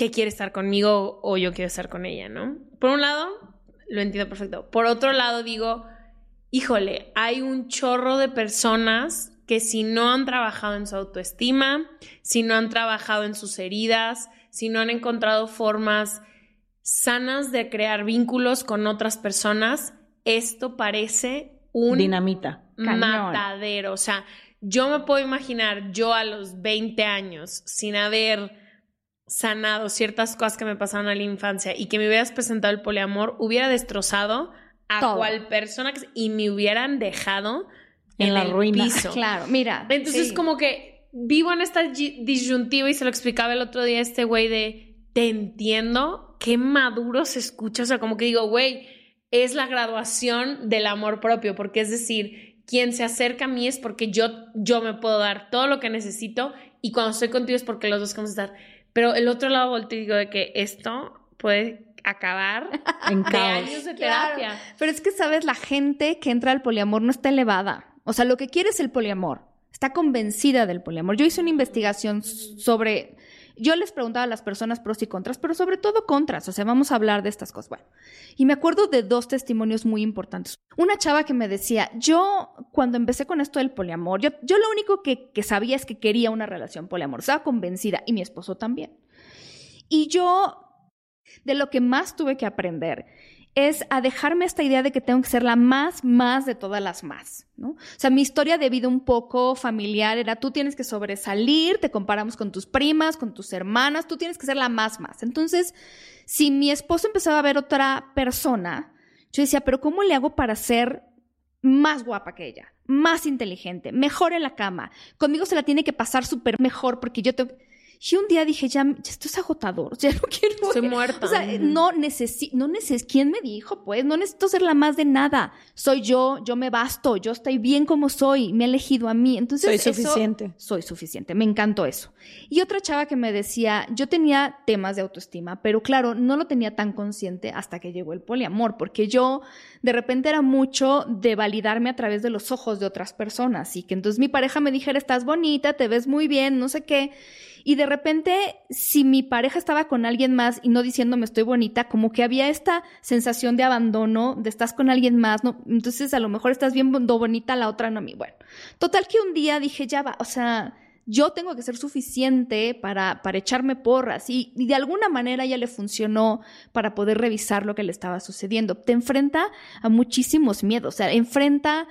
Que quiere estar conmigo o yo quiero estar con ella, ¿no? Por un lado, lo entiendo perfecto. Por otro lado, digo, híjole, hay un chorro de personas que si no han trabajado en su autoestima, si no han trabajado en sus heridas, si no han encontrado formas sanas de crear vínculos con otras personas, esto parece un dinamita, matadero. O sea, yo me puedo imaginar yo a los 20 años sin haber sanado ciertas cosas que me pasaron a la infancia y que me hubieras presentado el poliamor, hubiera destrozado a cual persona que, y me hubieran dejado en, la el ruina. Piso. Claro, mira. Entonces, como que vivo en esta disyuntiva y se lo explicaba el otro día este güey de te entiendo, qué maduro se escucha. O sea, como que digo, güey, es la graduación del amor propio, porque es decir, quien se acerca a mí es porque yo, yo me puedo dar todo lo que necesito y cuando estoy contigo es porque los dos queremos estar pero el otro lado volteo y digo de que esto puede acabar en de años de terapia. Pero es que, ¿sabes? La gente que entra al poliamor no está elevada. O sea, lo que quiere es el poliamor. Está convencida del poliamor. Yo hice una investigación sobre... Yo les preguntaba a las personas pros y contras, pero sobre todo contras. O sea, vamos a hablar de estas cosas. Bueno, y me acuerdo de dos testimonios muy importantes. Una chava que me decía, yo cuando empecé con esto del poliamor, yo, yo lo único que, que sabía es que quería una relación poliamor. Estaba convencida y mi esposo también. Y yo de lo que más tuve que aprender es a dejarme esta idea de que tengo que ser la más, más de todas las más, ¿no? O sea, mi historia de vida un poco familiar era tú tienes que sobresalir, te comparamos con tus primas, con tus hermanas, tú tienes que ser la más, más. Entonces, si mi esposo empezaba a ver otra persona, yo decía, pero ¿cómo le hago para ser más guapa que ella, más inteligente, mejor en la cama? Conmigo se la tiene que pasar súper mejor porque yo tengo... Y un día dije, ya, esto es agotador, ya no quiero. Estoy muerta. O sea, no necesito, no necesito, ¿quién me dijo? Pues no necesito ser la más de nada. Soy yo, yo me basto, yo estoy bien como soy, me ha elegido a mí. Entonces, soy suficiente. Soy suficiente, me encantó eso. Y otra chava que me decía, yo tenía temas de autoestima, pero claro, no lo tenía tan consciente hasta que llegó el poliamor, porque yo de repente era mucho de validarme a través de los ojos de otras personas y que entonces mi pareja me dijera, estás bonita, te ves muy bien, no sé qué. Y de repente, si mi pareja estaba con alguien más y no diciéndome estoy bonita, como que había esta sensación de abandono, de estás con alguien más, ¿no? Entonces a lo mejor estás bien bonita, la otra no a mí. Bueno, total que un día dije, ya va, o sea, yo tengo que ser suficiente para, para echarme porras y, y, de alguna manera ya le funcionó para poder revisar lo que le estaba sucediendo. Te enfrenta a muchísimos miedos, o sea, enfrenta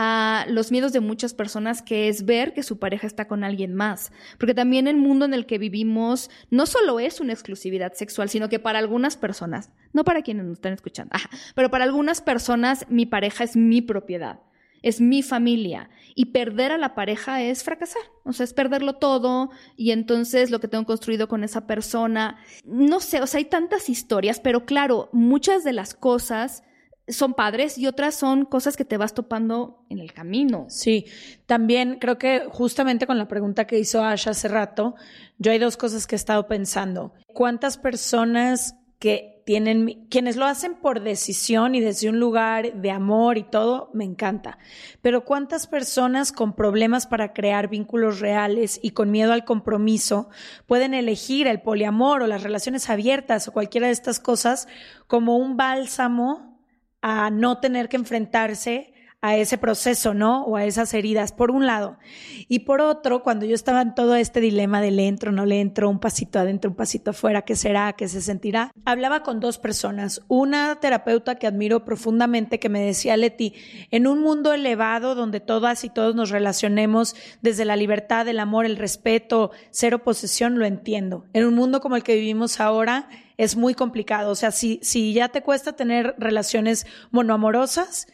a los miedos de muchas personas, que es ver que su pareja está con alguien más. Porque también el mundo en el que vivimos no solo es una exclusividad sexual, sino que para algunas personas, no para quienes nos están escuchando, pero para algunas personas mi pareja es mi propiedad. es mi familia. Y perder a la pareja es fracasar, o sea, es perderlo todo y entonces lo que tengo construido con esa persona, no sé, o sea, hay tantas historias, pero claro, muchas de las cosas son padres y otras son cosas que te vas topando en el camino. Sí, también creo que justamente con la pregunta que hizo Ash hace rato, yo hay dos cosas que he estado pensando. ¿Cuántas personas que tienen, quienes lo hacen por decisión y desde un lugar de amor y todo, me encanta. Pero cuántas personas con problemas para crear vínculos reales y con miedo al compromiso pueden elegir el poliamor o las relaciones abiertas o cualquiera de estas cosas como un bálsamo a no tener que enfrentarse a ese proceso, ¿no? O a esas heridas, por un lado. Y por otro, cuando yo estaba en todo este dilema de le entro, no le entro, un pasito adentro, un pasito afuera, ¿qué será? ¿Qué se sentirá? Hablaba con dos personas. Una terapeuta que admiro profundamente que me decía, Leti, en un mundo elevado donde todas y todos nos relacionemos desde la libertad, el amor, el respeto, cero posesión, lo entiendo. En un mundo como el que vivimos ahora, es muy complicado. O sea, si, si ya te cuesta tener relaciones monoamorosas,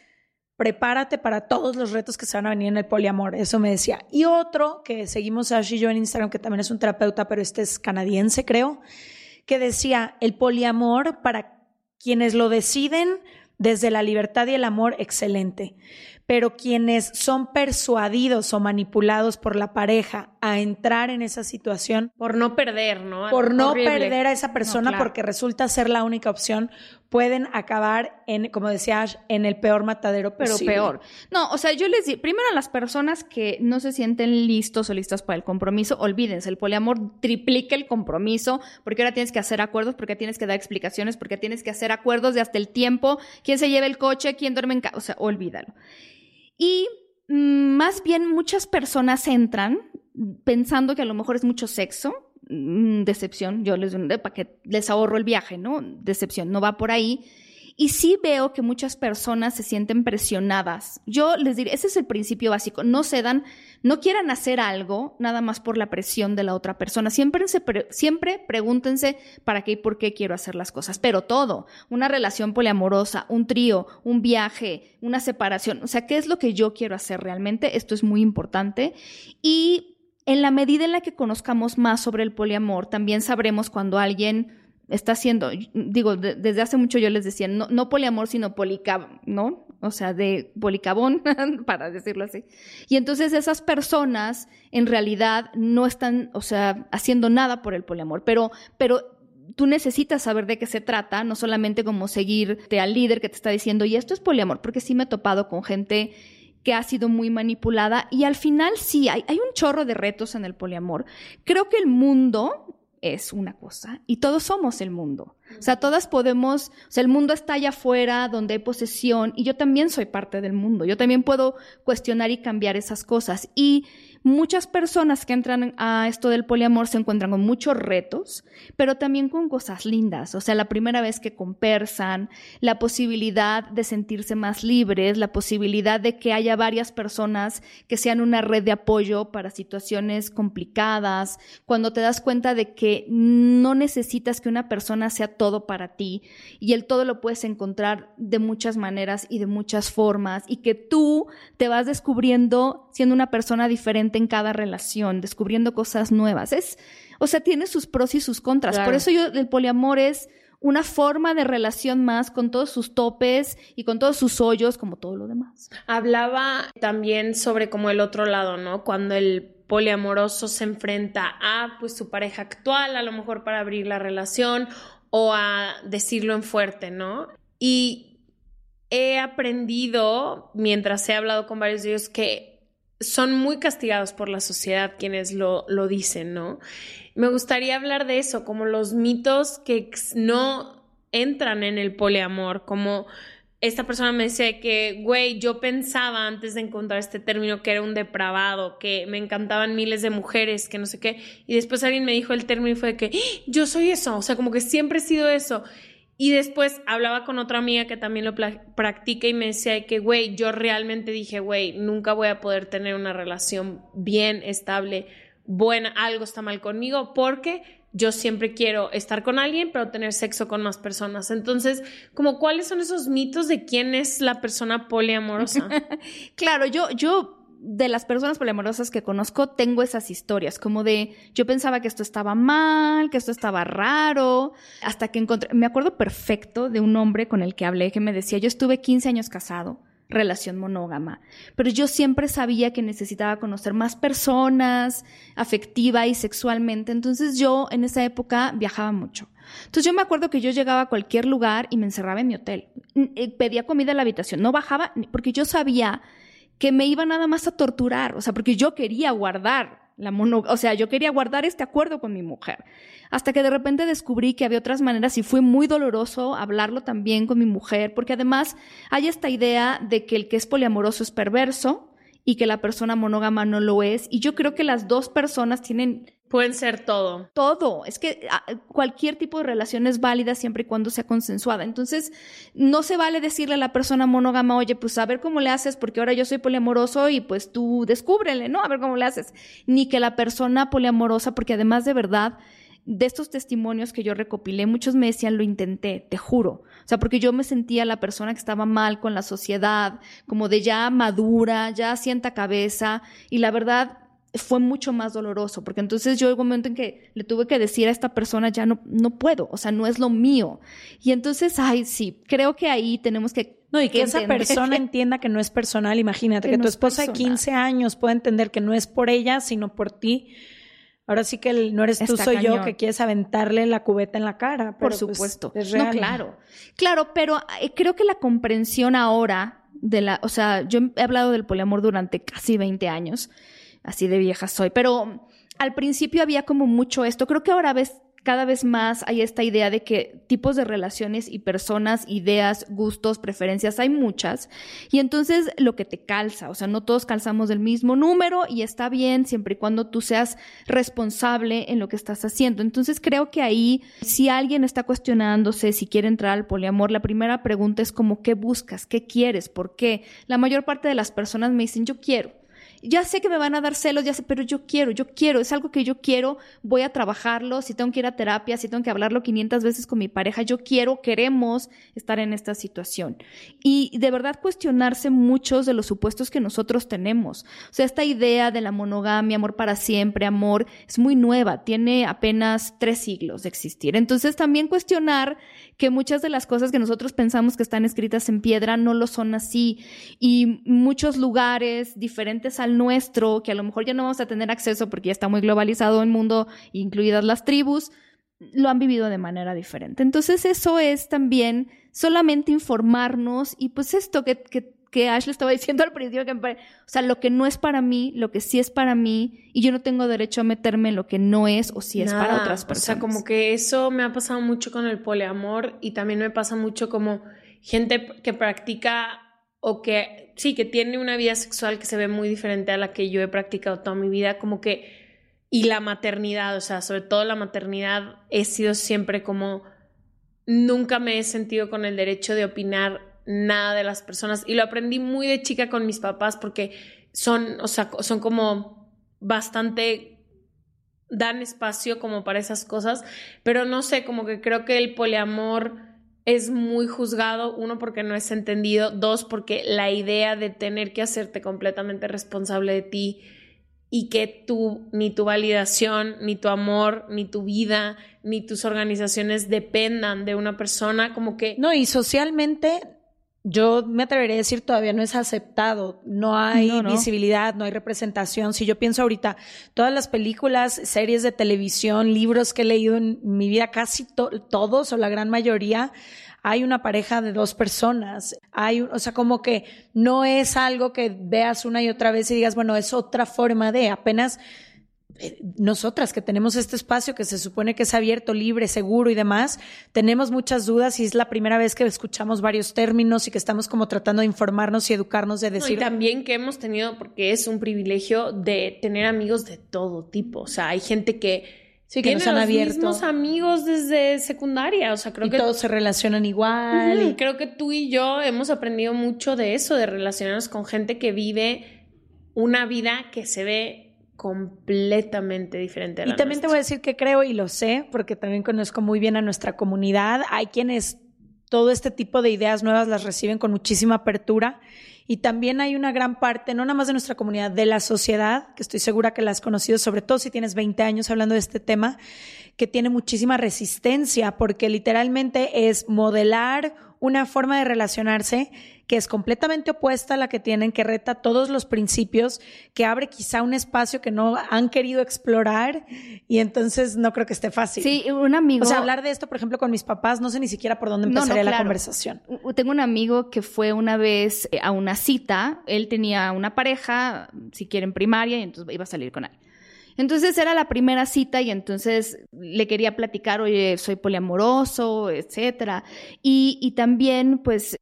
prepárate para todos los retos que se van a venir en el poliamor. Eso me decía. Y otro que seguimos Ash y yo en Instagram, que también es un terapeuta, pero este es canadiense, creo, que decía, el poliamor para quienes lo deciden desde la libertad y el amor, excelente pero quienes son persuadidos o manipulados por la pareja a entrar en esa situación. Por no perder, ¿no? Por no perder a esa persona porque resulta ser la única opción, pueden acabar en, como decías, en el peor matadero Pero peor. No, o sea, yo les digo, primero a las personas que no se sienten listos o listas para el compromiso, olvídense, el poliamor triplica el compromiso, porque ahora tienes que hacer acuerdos, porque tienes que dar explicaciones, porque tienes que hacer acuerdos de hasta el tiempo, quién se lleva el coche, quién duerme en casa, o sea, olvídalo. Y mm, más bien muchas personas entran pensando que a lo mejor es mucho sexo, mm, decepción, yo les para que les ahorro el viaje, ¿no? Decepción, no va por ahí. Y sí veo que muchas personas se sienten presionadas. Yo les diré, ese es el principio básico, no cedan, no quieran hacer algo nada más por la presión de la otra persona. Siempre, siempre pregúntense para qué y por qué quiero hacer las cosas. Pero todo, una relación poliamorosa, un trío, un viaje, una separación, o sea, ¿qué es lo que yo quiero hacer realmente? Esto es muy importante. Y en la medida en la que conozcamos más sobre el poliamor, también sabremos cuando alguien está haciendo, digo, desde hace mucho yo les decía, no, no poliamor, sino policab, ¿no? O sea, de policabón, para decirlo así. Y entonces esas personas en realidad no están, o sea, haciendo nada por el poliamor, pero, pero tú necesitas saber de qué se trata, no solamente como seguirte al líder que te está diciendo, y esto es poliamor, porque sí me he topado con gente que ha sido muy manipulada y al final sí, hay, hay un chorro de retos en el poliamor. Creo que el mundo es una cosa y todos somos el mundo. O sea, todas podemos, o sea, el mundo está allá afuera donde hay posesión y yo también soy parte del mundo. Yo también puedo cuestionar y cambiar esas cosas. Y Muchas personas que entran a esto del poliamor se encuentran con muchos retos, pero también con cosas lindas. O sea, la primera vez que conversan, la posibilidad de sentirse más libres, la posibilidad de que haya varias personas que sean una red de apoyo para situaciones complicadas, cuando te das cuenta de que no necesitas que una persona sea todo para ti y el todo lo puedes encontrar de muchas maneras y de muchas formas y que tú te vas descubriendo siendo una persona diferente en cada relación, descubriendo cosas nuevas. Es, o sea, tiene sus pros y sus contras. Por eso yo, el poliamor es una forma de relación más con todos sus topes y con todos sus hoyos, como todo lo demás. Hablaba también sobre como el otro lado, ¿no? Cuando el poliamoroso se enfrenta a pues su pareja actual, a lo mejor para abrir la relación o a decirlo en fuerte, ¿no? Y he aprendido, mientras he hablado con varios de ellos, que son muy castigados por la sociedad quienes lo, lo dicen, ¿no? Me gustaría hablar de eso, como los mitos que no entran en el poliamor, como esta persona me dice que, güey, yo pensaba antes de encontrar este término que era un depravado, que me encantaban miles de mujeres, que no sé qué, y después alguien me dijo el término y fue de que ¡Ah! yo soy eso, o sea, como que siempre he sido eso. Y después hablaba con otra amiga que también lo practica y me decía que, güey, yo realmente dije, güey, nunca voy a poder tener una relación bien, estable, buena, algo está mal conmigo porque yo siempre quiero estar con alguien, pero tener sexo con más personas. Entonces, como cuáles son esos mitos de quién es la persona poliamorosa? claro, yo, yo de las personas poliamorosas que conozco tengo esas historias, como de yo pensaba que esto estaba mal, que esto estaba raro, hasta que encontré, me acuerdo perfecto de un hombre con el que hablé que me decía, yo estuve 15 años casado, relación monógama, pero yo siempre sabía que necesitaba conocer más personas, afectiva y sexualmente, entonces yo en esa época viajaba mucho. Entonces yo me acuerdo que yo llegaba a cualquier lugar y me encerraba en mi hotel, eh, pedía comida en la habitación, no bajaba porque yo sabía que me iba nada más a torturar, o sea, porque yo quería guardar la mono, o sea, yo quería guardar este acuerdo con mi mujer. Hasta que de repente descubrí que había otras maneras y fue muy doloroso hablarlo también con mi mujer, porque además hay esta idea de que el que es poliamoroso es perverso y que la persona monógama no lo es, y yo creo que las dos personas tienen Pueden ser todo. Todo. Es que ah, cualquier tipo de relación es válida siempre y cuando sea consensuada. Entonces, no se vale decirle a la persona monógama, oye, pues a ver cómo le haces, porque ahora yo soy poliamoroso y pues tú descúbrele, ¿no? A ver cómo le haces. Ni que la persona poliamorosa, porque además de verdad, de estos testimonios que yo recopilé, muchos me decían, lo intenté, te juro. O sea, porque yo me sentía la persona que estaba mal con la sociedad, como de ya madura, ya sienta cabeza, y la verdad, fue mucho más doloroso, porque entonces yo hubo un momento en que le tuve que decir a esta persona, ya no, no puedo, o sea, no es lo mío. Y entonces, ay, sí, creo que ahí tenemos que... No, y que, esa persona entienda que no es personal, imagínate, que, tu esposa de 15 años pueda entender que no es por ella, sino por ti. Ahora sí que no eres tú, soy yo que quieres aventarle la cubeta en la cara. por pues, supuesto. No, claro. Claro, pero eh, creo que la comprensión ahora de la, o sea, yo he hablado del poliamor durante casi 20 años así de vieja soy. Pero al principio había como mucho esto. Creo que ahora cada vez más hay esta idea de que tipos de relaciones y personas, ideas, gustos, preferencias, hay muchas. Y entonces lo que te calza, o sea, no todos calzamos del mismo número y está bien siempre y cuando tú seas responsable en lo que estás haciendo. Entonces creo que ahí, si alguien está cuestionándose si quiere entrar al poliamor, la primera pregunta es como, ¿qué buscas? ¿Qué quieres? ¿Por qué? La mayor parte de las personas me dicen, yo quiero ya sé que me van a dar celos, ya sé, pero yo quiero, yo quiero, es algo que yo quiero, voy a trabajarlo, si tengo que ir a terapia, si tengo que hablarlo 500 veces con mi pareja, yo quiero, queremos estar en esta situación. Y de verdad cuestionarse muchos de los supuestos que nosotros tenemos. O sea, esta idea de la monogamia, amor para siempre, amor, es muy nueva, tiene apenas tres siglos de existir. Entonces también cuestionar que muchas de las cosas que nosotros pensamos que están escritas en piedra no lo son así y muchos lugares diferentes al nuestro, que a lo mejor ya no vamos a tener acceso porque ya está muy globalizado el mundo, incluidas las tribus, lo han vivido de manera diferente. Entonces eso es también solamente informarnos y pues esto que, que, que Ash le estaba diciendo al principio, que, o sea, lo que no es para mí, lo que sí es para mí y yo no tengo derecho a meterme en lo que no es o si es para otras personas. O sea, como que eso me ha pasado mucho con el poliamor y también me pasa mucho como gente que practica o que sí, que tiene una vida sexual que se ve muy diferente a la que yo he practicado toda mi vida, como que, y la maternidad, o sea, sobre todo la maternidad, he sido siempre como, nunca me he sentido con el derecho de opinar nada de las personas, y lo aprendí muy de chica con mis papás porque son, o sea, son como bastante dan espacio como para esas cosas, pero no sé, como que creo que el poliamor es muy juzgado, uno porque no es entendido, dos porque la idea de tener que hacerte completamente responsable de ti y que tú, ni tu validación, ni tu amor, ni tu vida, ni tus organizaciones dependan de una persona, como que... No, y socialmente yo me atrevería a decir todavía no es aceptado, no hay visibilidad, no hay representación. Si yo pienso ahorita, todas las películas, series de televisión, libros que he leído en mi vida, casi todos o la gran mayoría, hay una pareja de dos personas. Hay, o sea, como que no es algo que veas una y otra vez y digas, bueno, es otra forma de, apenas nosotras que tenemos este espacio que se supone que es abierto, libre, seguro y demás, tenemos muchas dudas y es la primera vez que escuchamos varios términos y que estamos como tratando de informarnos y educarnos de decir. y también que hemos tenido, porque es un privilegio de tener amigos de todo tipo. O sea, hay gente que Sí, que nos han los mismos amigos desde secundaria, o sea, creo y que todos se relacionan igual. Creo que tú y yo hemos aprendido mucho de eso, de relacionarnos con gente que vive una vida que se ve completamente diferente. A la y también te nuestra. voy a decir que creo y lo sé, porque también conozco muy bien a nuestra comunidad. Hay quienes todo este tipo de ideas nuevas las reciben con muchísima apertura. Y también hay una gran parte, no nada más de nuestra comunidad, de la sociedad, que estoy segura que la has conocido, sobre todo si tienes 20 años hablando de este tema, que tiene muchísima resistencia, porque literalmente es modelar una forma de relacionarse que es completamente opuesta a la que tienen, que reta todos los principios, que abre quizá un espacio que no han querido explorar y entonces no creo que esté fácil. Sí, un amigo. O sea, hablar de esto, por ejemplo, con mis papás, no sé ni siquiera por dónde No, no, empezaría la conversación. Tengo un amigo que fue una vez eh, a una cita, él tenía una pareja, si quieren primaria, y entonces iba a salir con él. Entonces era la primera cita y entonces le quería platicar, oye, soy poliamoroso, etcétera. Y, y también, pues,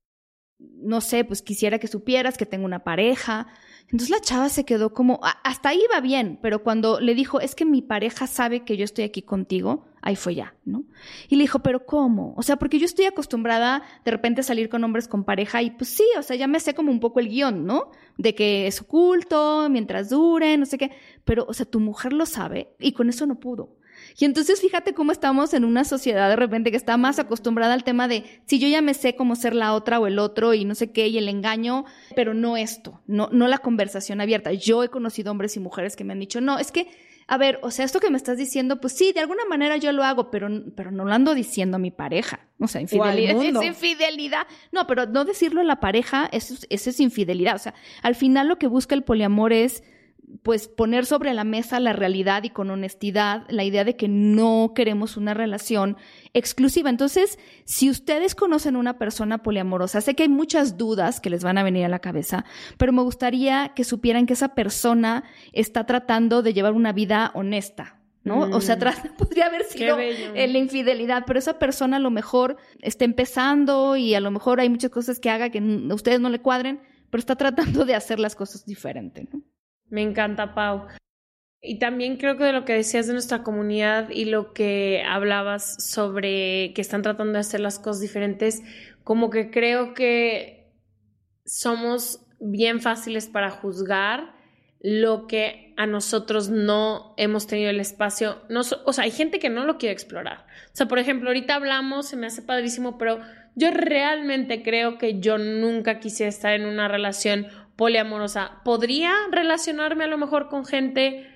no sé, pues quisiera que supieras que tengo una pareja. Entonces la chava se quedó como, a- hasta ahí iba bien, pero cuando le dijo, es que mi pareja sabe que yo estoy aquí contigo, ahí fue ya, ¿no? Y le dijo, pero ¿cómo? O sea, porque yo estoy acostumbrada de repente a salir con hombres con pareja y pues sí, o sea, ya me sé como un poco el guion, ¿no? De que es oculto, mientras dure, no sé qué, pero, o sea, tu mujer lo sabe y con eso no pudo. Y entonces fíjate cómo estamos en una sociedad de repente que está más acostumbrada al tema de si yo ya me sé cómo ser la otra o el otro y no sé qué y el engaño, pero no esto, no, no la conversación abierta. Yo he conocido hombres y mujeres que me han dicho, no, es que, a ver, o sea, esto que me estás diciendo, pues sí, de alguna manera yo lo hago, pero, pero no lo ando diciendo a mi pareja. O sea, infidelidad. mundo. Es infidelidad. No, pero no decirlo a la pareja, eso, es- eso es infidelidad. O sea, al final lo que busca el poliamor es pues poner sobre la mesa la realidad y con honestidad la idea de que no queremos una relación exclusiva. Entonces, si ustedes conocen una persona poliamorosa, sé que hay muchas dudas que les van a venir a la cabeza, pero me gustaría que supieran que esa persona está tratando de llevar una vida honesta. ¿no? O sea, tra- podría haber sido la infidelidad, pero esa persona a lo mejor está empezando y a lo mejor hay muchas cosas que haga que a ustedes no le cuadren, pero está tratando de hacer las cosas diferente, ¿no? Me encanta, Pau. Y también creo que de lo que decías de nuestra comunidad y lo que hablabas sobre que están tratando de hacer las cosas diferentes, como que creo que somos bien fáciles para juzgar lo que a nosotros no hemos tenido el espacio. No, o sea, hay gente que no lo quiere explorar. O sea, por ejemplo, ahorita hablamos, se me hace padrísimo, pero yo realmente creo que yo nunca quisiera estar en una relación poliamorosa. Podría relacionarme a lo mejor con gente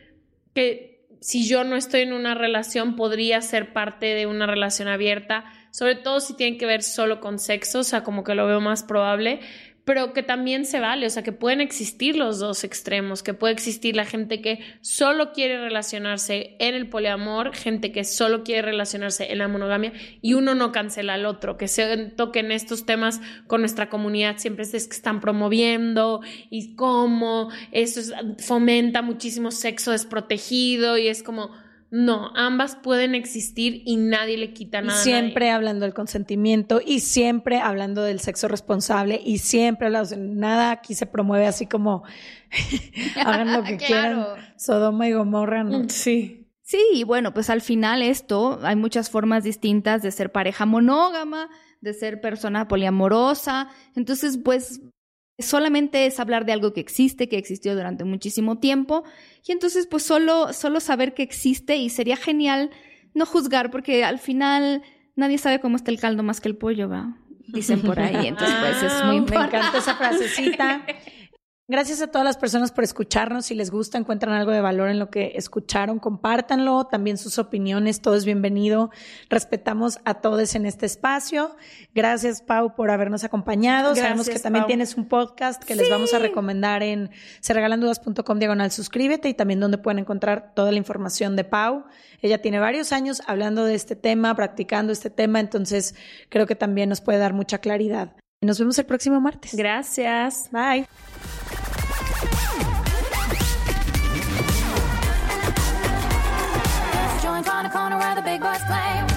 que si yo no estoy en una relación podría ser parte de una relación abierta, sobre todo si tiene que ver solo con sexo, o sea, como que lo veo más probable, pero que también se vale, o sea, que pueden existir los dos extremos, que puede existir la gente que solo quiere relacionarse en el poliamor, gente que solo quiere relacionarse en la monogamia y uno no cancela al otro, que se toquen estos temas con nuestra comunidad siempre es que están promoviendo y cómo eso es- fomenta muchísimo sexo desprotegido y es como no, ambas pueden existir y nadie le quita Y nada. a siempre hablando del consentimiento y siempre hablando del sexo responsable y siempre hablando, nada aquí se promueve así como hagan lo que Claro. quieran, Sodoma y Gomorra, ¿no? nadie. Sí. Sí, y bueno, pues al final esto, hay muchas formas distintas de ser pareja monógama, de ser persona poliamorosa. Entonces, pues solamente es hablar de algo que existe, que existió durante muchísimo tiempo. Y entonces, pues solo, solo saber que existe y sería genial no juzgar, porque al final nadie sabe cómo está el caldo más que el pollo, ¿va? Dicen por ahí. Entonces, pues es muy Me importante. encanta esa frasecita. Gracias a todas las personas por escucharnos. Si les gusta, encuentran algo de valor en lo que escucharon, compártanlo. También sus opiniones, todo es bienvenido. Respetamos a todos en este espacio. Gracias, Pau, por habernos acompañado. Sabemos que también tienes un podcast que les vamos a recomendar en serregalandudas.com diagonal suscríbete y también donde pueden encontrar toda la información de Pau. Ella tiene varios años hablando de este tema, practicando este tema, entonces creo que también nos puede dar mucha claridad. Nos vemos el próximo martes. Gracias. Bye. Corner where the big boys play.